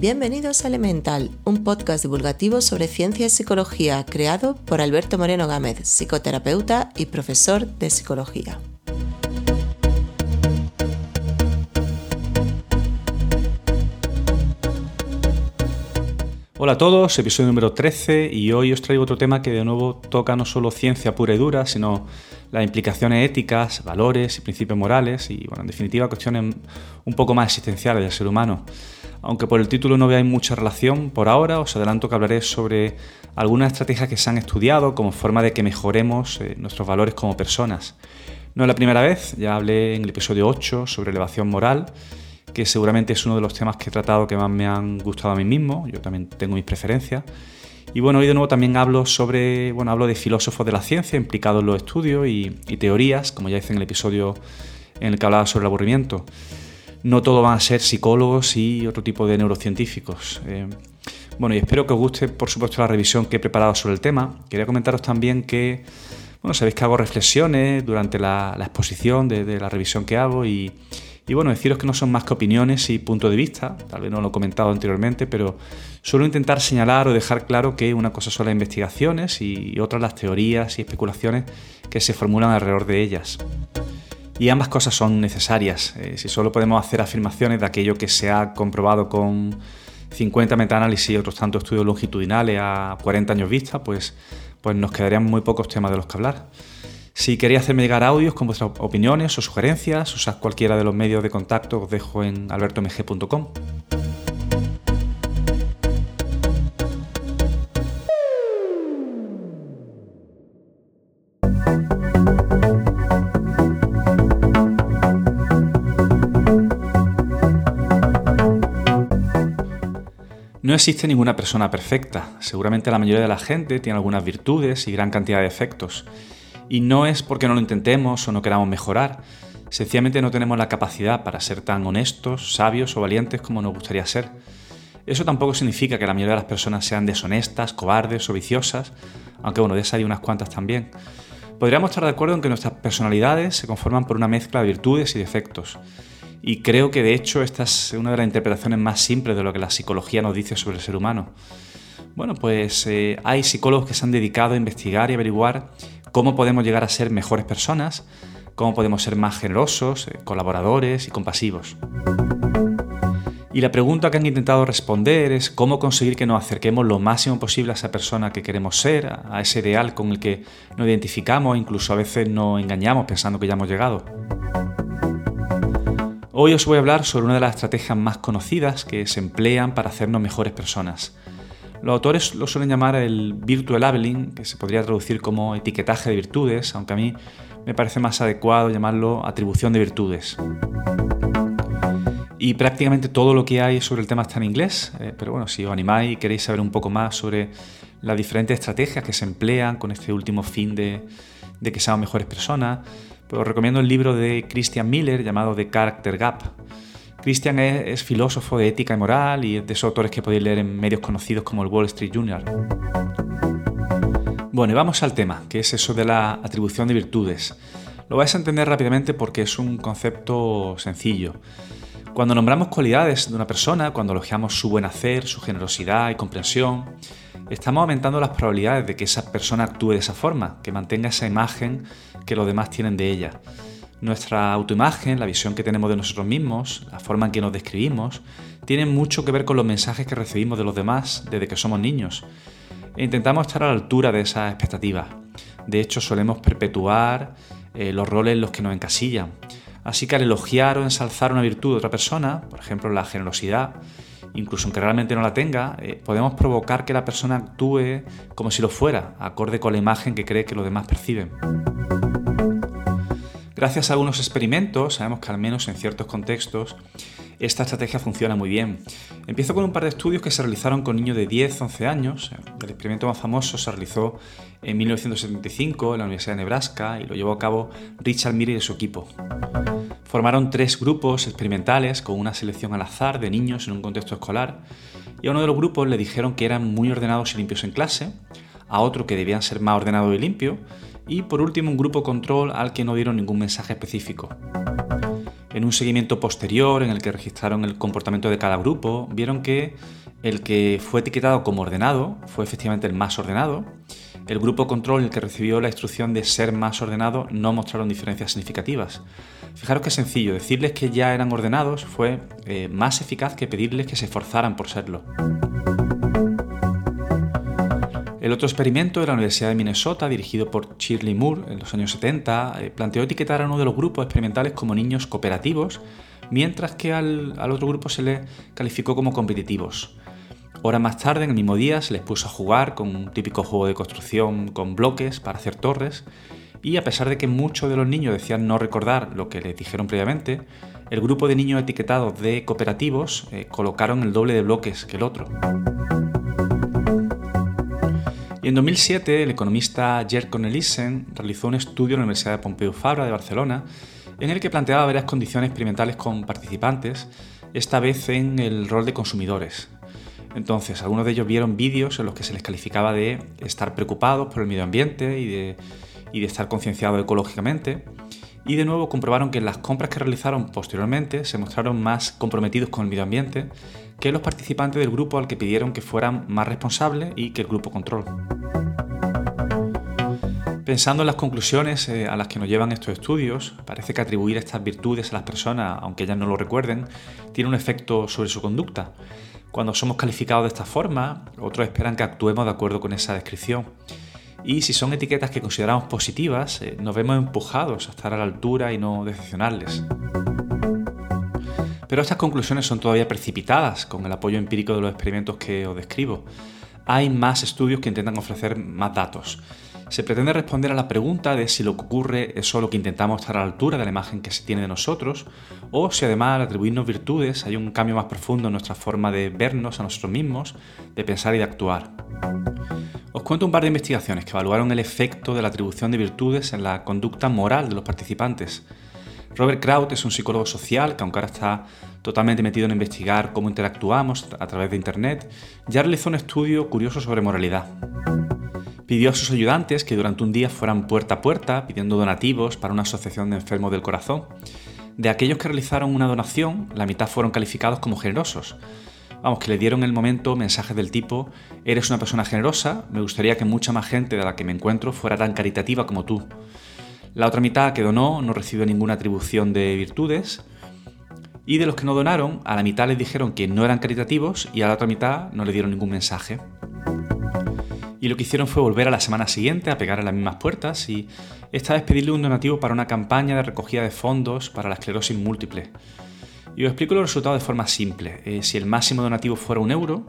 Bienvenidos a Elemental, un podcast divulgativo sobre ciencia y psicología creado por Alberto Moreno Gámez, psicoterapeuta y profesor de psicología. Hola a todos, episodio número 13 y hoy os traigo otro tema que de nuevo toca no solo ciencia pura y dura, sino las implicaciones éticas, valores y principios morales y, bueno, en definitiva, cuestiones un poco más existenciales del ser humano. Aunque por el título no veáis mucha relación, por ahora os adelanto que hablaré sobre algunas estrategias que se han estudiado como forma de que mejoremos eh, nuestros valores como personas. No es la primera vez, ya hablé en el episodio 8 sobre elevación moral que seguramente es uno de los temas que he tratado que más me han gustado a mí mismo, yo también tengo mis preferencias. Y bueno, hoy de nuevo también hablo sobre, bueno, hablo de filósofos de la ciencia implicados en los estudios y, teorías, como ya hice en el episodio en el que hablaba sobre el aburrimiento. No todo van a ser psicólogos y otro tipo de neurocientíficos. Eh, bueno, y espero que os guste, por supuesto, la revisión que he preparado sobre el tema. Quería comentaros también que, bueno, sabéis que hago reflexiones durante la, exposición de, la revisión que hago y, y bueno, deciros que no son más que opiniones y punto de vista, tal vez no lo he comentado anteriormente, pero suelo intentar señalar o dejar claro que una cosa son las investigaciones y otra las teorías y especulaciones que se formulan alrededor de ellas. Y ambas cosas son necesarias. Eh, si solo podemos hacer afirmaciones de aquello que se ha comprobado con 50 metaanálisis y otros tantos estudios longitudinales a 40 años vista, pues, pues nos quedarían muy pocos temas de los que hablar. Si queréis hacerme llegar audios con vuestras opiniones o sugerencias, usad cualquiera de los medios de contacto os dejo en albertomg.com. existe ninguna persona perfecta. Seguramente la mayoría de la gente tiene algunas virtudes y gran cantidad de efectos. Y no es porque no lo intentemos o no queramos mejorar, sencillamente no tenemos la capacidad para ser tan honestos, sabios o valientes como nos gustaría ser. Eso tampoco significa que la mayoría de las personas sean deshonestas, cobardes o viciosas, aunque bueno, de esas hay unas cuantas también. Podríamos estar de acuerdo en que nuestras personalidades se conforman por una mezcla de virtudes y defectos. Y creo que de hecho esta es una de las interpretaciones más simples de lo que la psicología nos dice sobre el ser humano. Bueno, pues eh, hay psicólogos que se han dedicado a investigar y averiguar cómo podemos llegar a ser mejores personas, cómo podemos ser más generosos, eh, colaboradores y compasivos. Y la pregunta que han intentado responder es cómo conseguir que nos acerquemos lo máximo posible a esa persona que queremos ser, a ese ideal con el que nos identificamos, incluso a veces nos engañamos pensando que ya hemos llegado. Hoy os voy a hablar sobre una de las estrategias más conocidas que se emplean para hacernos mejores personas, los autores lo suelen llamar el virtual labeling, que se podría traducir como etiquetaje de virtudes, aunque a mí me parece más adecuado llamarlo atribución de virtudes. Y prácticamente todo lo que hay sobre el tema está en inglés, eh, pero bueno, si os animáis y queréis saber un poco más sobre las diferentes estrategias que se emplean con este último fin de, que seamos mejores personas, os recomiendo el libro de Christian Miller llamado The Character Gap Christian es, filósofo de ética y moral y es de esos autores que podéis leer en medios conocidos como el Wall Street Journal. Bueno, y vamos al tema, que es eso de la atribución de virtudes. Lo vais a entender rápidamente porque es un concepto sencillo. Cuando nombramos cualidades de una persona, cuando elogiamos su buen hacer, su generosidad y comprensión, estamos aumentando las probabilidades de que esa persona actúe de esa forma, que mantenga esa imagen que los demás tienen de ella. Nuestra autoimagen, la visión que tenemos de nosotros mismos, la forma en que nos describimos, tienen mucho que ver con los mensajes que recibimos de los demás desde que somos niños. E intentamos estar a la altura de esas expectativas. De hecho, solemos perpetuar eh, los roles en los que nos encasillan. Así que al elogiar o ensalzar una virtud de otra persona, por ejemplo la generosidad, incluso aunque realmente no la tenga, eh, podemos provocar que la persona actúe como si lo fuera, acorde con la imagen que cree que los demás perciben. Gracias a algunos experimentos, sabemos que al menos en ciertos contextos, esta estrategia funciona muy bien. Empiezo con un par de estudios que se realizaron con niños de 10-11 años. El experimento más famoso se realizó en 1975 en la Universidad de Nebraska y lo llevó a cabo Richard Miri y su equipo. Formaron tres grupos experimentales con una selección al azar de niños en un contexto escolar y a uno de los grupos le dijeron que eran muy ordenados y limpios en clase, a otro que debían ser más ordenados y limpios y por último un grupo control al que no dieron ningún mensaje específico. En un seguimiento posterior en el que registraron el comportamiento de cada grupo, vieron que el que fue etiquetado como ordenado fue efectivamente el más ordenado. El grupo control, el que recibió la instrucción de ser más ordenado, no mostraron diferencias significativas. Fijaros qué sencillo, decirles que ya eran ordenados fue eh, más eficaz que pedirles que se esforzaran por serlo. El otro experimento de la Universidad de Minnesota, dirigido por Shirley Moore en los años 70, eh, planteó etiquetar a uno de los grupos experimentales como niños cooperativos, mientras que al, al otro grupo se le calificó como competitivos. Horas más tarde, en el mismo día, se les puso a jugar con un típico juego de construcción con bloques para hacer torres, y a pesar de que muchos de los niños decían no recordar lo que les dijeron previamente, el grupo de niños etiquetados de cooperativos eh, colocaron el doble de bloques que el otro. Y en 2007, el economista Gerd Cornelissen realizó un estudio en la Universidad de Pompeu Fabra de Barcelona en el que planteaba varias condiciones experimentales con participantes, esta vez en el rol de consumidores. Entonces, algunos de ellos vieron vídeos en los que se les calificaba de estar preocupados por el medio ambiente y de, estar concienciados ecológicamente. Y de nuevo comprobaron que las compras que realizaron posteriormente se mostraron más comprometidos con el medio ambiente que los participantes del grupo al que pidieron que fueran más responsables y que el grupo control. Pensando en las conclusiones eh, a las que nos llevan estos estudios, parece que atribuir estas virtudes a las personas, aunque ellas no lo recuerden, tiene un efecto sobre su conducta. Cuando somos calificados de esta forma, otros esperan que actuemos de acuerdo con esa descripción. Y si son etiquetas que consideramos positivas, eh, nos vemos empujados a estar a la altura y no decepcionarles. Pero estas conclusiones son todavía precipitadas con el apoyo empírico de los experimentos que os describo. Hay más estudios que intentan ofrecer más datos. Se pretende responder a la pregunta de si lo que ocurre es solo que intentamos estar a la altura de la imagen que se tiene de nosotros, o si además al atribuirnos virtudes hay un cambio más profundo en nuestra forma de vernos a nosotros mismos, de pensar y de actuar. Os cuento un par de investigaciones que evaluaron el efecto de la atribución de virtudes en la conducta moral de los participantes. Robert Kraut es un psicólogo social que aunque ahora está totalmente metido en investigar cómo interactuamos a través de Internet, ya realizó un estudio curioso sobre moralidad. Pidió a sus ayudantes que durante un día fueran puerta a puerta pidiendo donativos para una asociación de enfermos del corazón. De aquellos que realizaron una donación, la mitad fueron calificados como generosos. Vamos, que le dieron en el momento mensajes del tipo, eres una persona generosa, me gustaría que mucha más gente de la que me encuentro fuera tan caritativa como tú. La otra mitad que donó no recibió ninguna atribución de virtudes. Y de los que no donaron, a la mitad les dijeron que no eran caritativos y a la otra mitad no le dieron ningún mensaje y lo que hicieron fue volver a la semana siguiente a pegar a las mismas puertas y esta vez pedirle un donativo para una campaña de recogida de fondos para la esclerosis múltiple. Y os explico los resultados de forma simple. Eh, si el máximo donativo fuera un euro,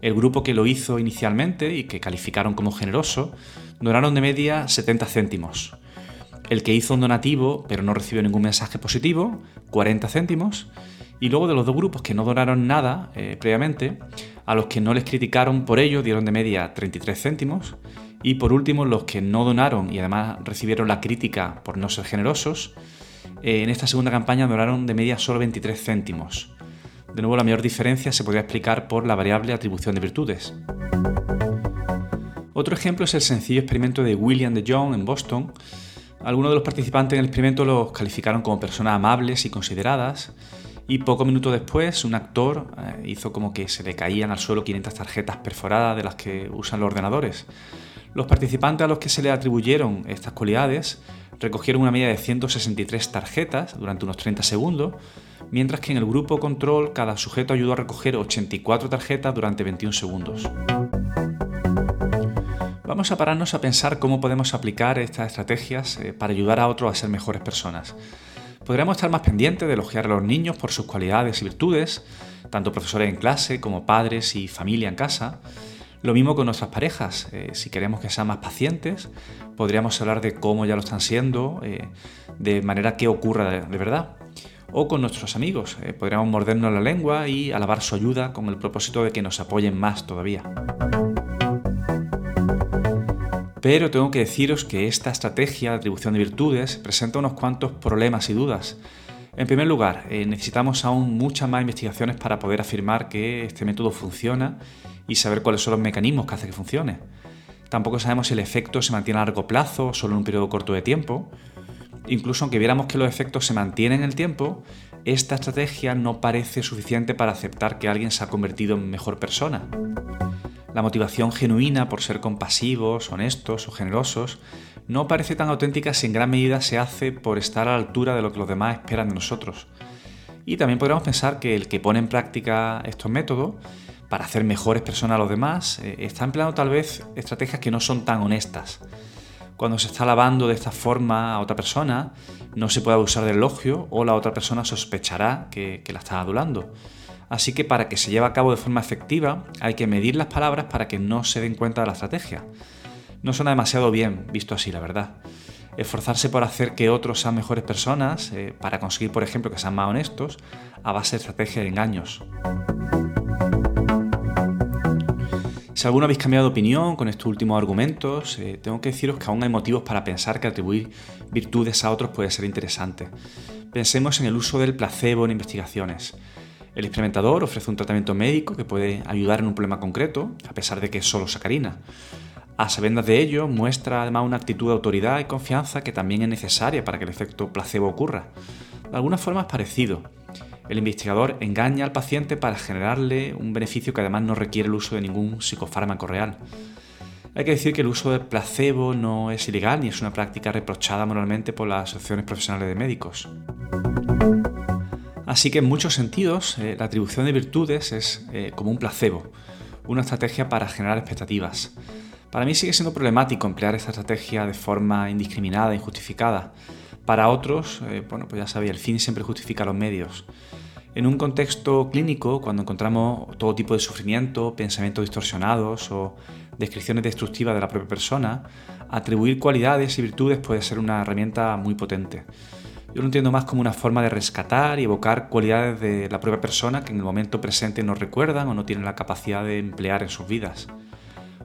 el grupo que lo hizo inicialmente y que calificaron como generoso, donaron de media 70 céntimos. El que hizo un donativo pero no recibió ningún mensaje positivo, 40 céntimos. Y luego de los dos grupos que no donaron nada eh, previamente, a los que no les criticaron por ello dieron de media 33 céntimos. Y por último, los que no donaron y además recibieron la crítica por no ser generosos, eh, en esta segunda campaña donaron de media solo 23 céntimos. De nuevo, la mayor diferencia se podría explicar por la variable atribución de virtudes. Otro ejemplo es el sencillo experimento de William de Jong en Boston. Algunos de los participantes en el experimento los calificaron como personas amables y consideradas, y poco minutos después un actor eh, hizo como que se le caían al suelo 500 tarjetas perforadas de las que usan los ordenadores. Los participantes a los que se le atribuyeron estas cualidades recogieron una media de 163 tarjetas durante unos 30 segundos, mientras que en el grupo control cada sujeto ayudó a recoger 84 tarjetas durante 21 segundos. Vamos a pararnos a pensar cómo podemos aplicar estas estrategias eh, para ayudar a otros a ser mejores personas. Podríamos estar más pendientes de elogiar a los niños por sus cualidades y virtudes, tanto profesores en clase como padres y familia en casa. Lo mismo con nuestras parejas. Eh, si queremos que sean más pacientes, podríamos hablar de cómo ya lo están siendo, eh, de manera que ocurra de, verdad. O con nuestros amigos. Eh, podríamos mordernos la lengua y alabar su ayuda con el propósito de que nos apoyen más todavía. Pero tengo que deciros que esta estrategia de atribución de virtudes presenta unos cuantos problemas y dudas. En primer lugar, eh, necesitamos aún muchas más investigaciones para poder afirmar que este método funciona y saber cuáles son los mecanismos que hacen que funcione. Tampoco sabemos si el efecto se mantiene a largo plazo o solo en un periodo corto de tiempo. Incluso aunque viéramos que los efectos se mantienen en el tiempo, esta estrategia no parece suficiente para aceptar que alguien se ha convertido en mejor persona. La motivación genuina por ser compasivos, honestos o generosos no parece tan auténtica si en gran medida se hace por estar a la altura de lo que los demás esperan de nosotros. Y también podríamos pensar que el que pone en práctica estos métodos para hacer mejores personas a los demás eh, está empleando tal vez estrategias que no son tan honestas. Cuando se está alabando de esta forma a otra persona, no se puede abusar del elogio o la otra persona sospechará que, que la está adulando. Así que para que se lleve a cabo de forma efectiva hay que medir las palabras para que no se den cuenta de la estrategia. No suena demasiado bien visto así, la verdad. Esforzarse por hacer que otros sean mejores personas, eh, para conseguir, por ejemplo, que sean más honestos, a base de estrategia de engaños. Si alguno habéis cambiado de opinión con estos últimos argumentos, eh, tengo que deciros que aún hay motivos para pensar que atribuir virtudes a otros puede ser interesante. Pensemos en el uso del placebo en investigaciones. El experimentador ofrece un tratamiento médico que puede ayudar en un problema concreto, a pesar de que es solo sacarina. A sabiendas de ello, muestra además una actitud de autoridad y confianza que también es necesaria para que el efecto placebo ocurra. De alguna forma es parecido. El investigador engaña al paciente para generarle un beneficio que además no requiere el uso de ningún psicofármaco real. Hay que decir que el uso de placebo no es ilegal ni es una práctica reprochada moralmente por las asociaciones profesionales de médicos. Así que en muchos sentidos eh, la atribución de virtudes es eh, como un placebo, una estrategia para generar expectativas. Para mí sigue siendo problemático emplear esta estrategia de forma indiscriminada, injustificada. Para otros, eh, bueno, pues ya sabéis, el fin siempre justifica los medios. En un contexto clínico, cuando encontramos todo tipo de sufrimiento, pensamientos distorsionados o descripciones destructivas de la propia persona, atribuir cualidades y virtudes puede ser una herramienta muy potente. Yo lo entiendo más como una forma de rescatar y evocar cualidades de la propia persona que en el momento presente no recuerdan o no tienen la capacidad de emplear en sus vidas.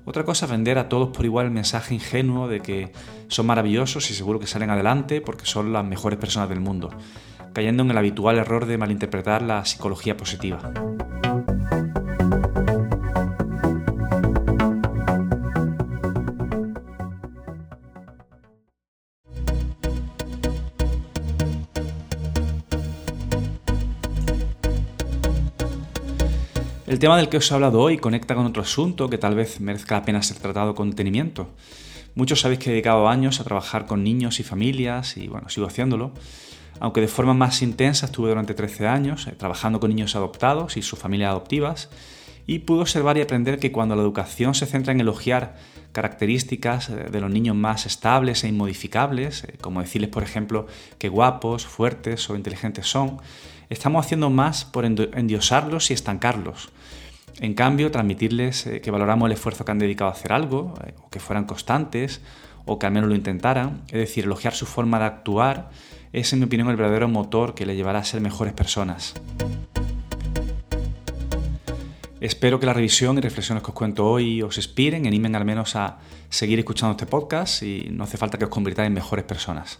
Otra cosa es vender a todos por igual el mensaje ingenuo de que son maravillosos y seguro que salen adelante porque son las mejores personas del mundo, cayendo en el habitual error de malinterpretar la psicología positiva. El tema del que os he hablado hoy conecta con otro asunto que tal vez merezca la pena ser tratado con detenimiento. Muchos sabéis que he dedicado años a trabajar con niños y familias y bueno, sigo haciéndolo. Aunque de forma más intensa estuve durante 13 años eh, trabajando con niños adoptados y sus familias adoptivas y pude observar y aprender que cuando la educación se centra en elogiar características eh, de los niños más estables e inmodificables, eh, como decirles por ejemplo que guapos, fuertes o inteligentes son, estamos haciendo más por endiosarlos y estancarlos. En cambio, transmitirles eh, que valoramos el esfuerzo que han dedicado a hacer algo, eh, o que fueran constantes, o que al menos lo intentaran, es decir, elogiar su forma de actuar, es en mi opinión el verdadero motor que le llevará a ser mejores personas. Espero que la revisión y reflexiones que os cuento hoy os inspiren, animen al menos a seguir escuchando este podcast y no hace falta que os convirtáis en mejores personas.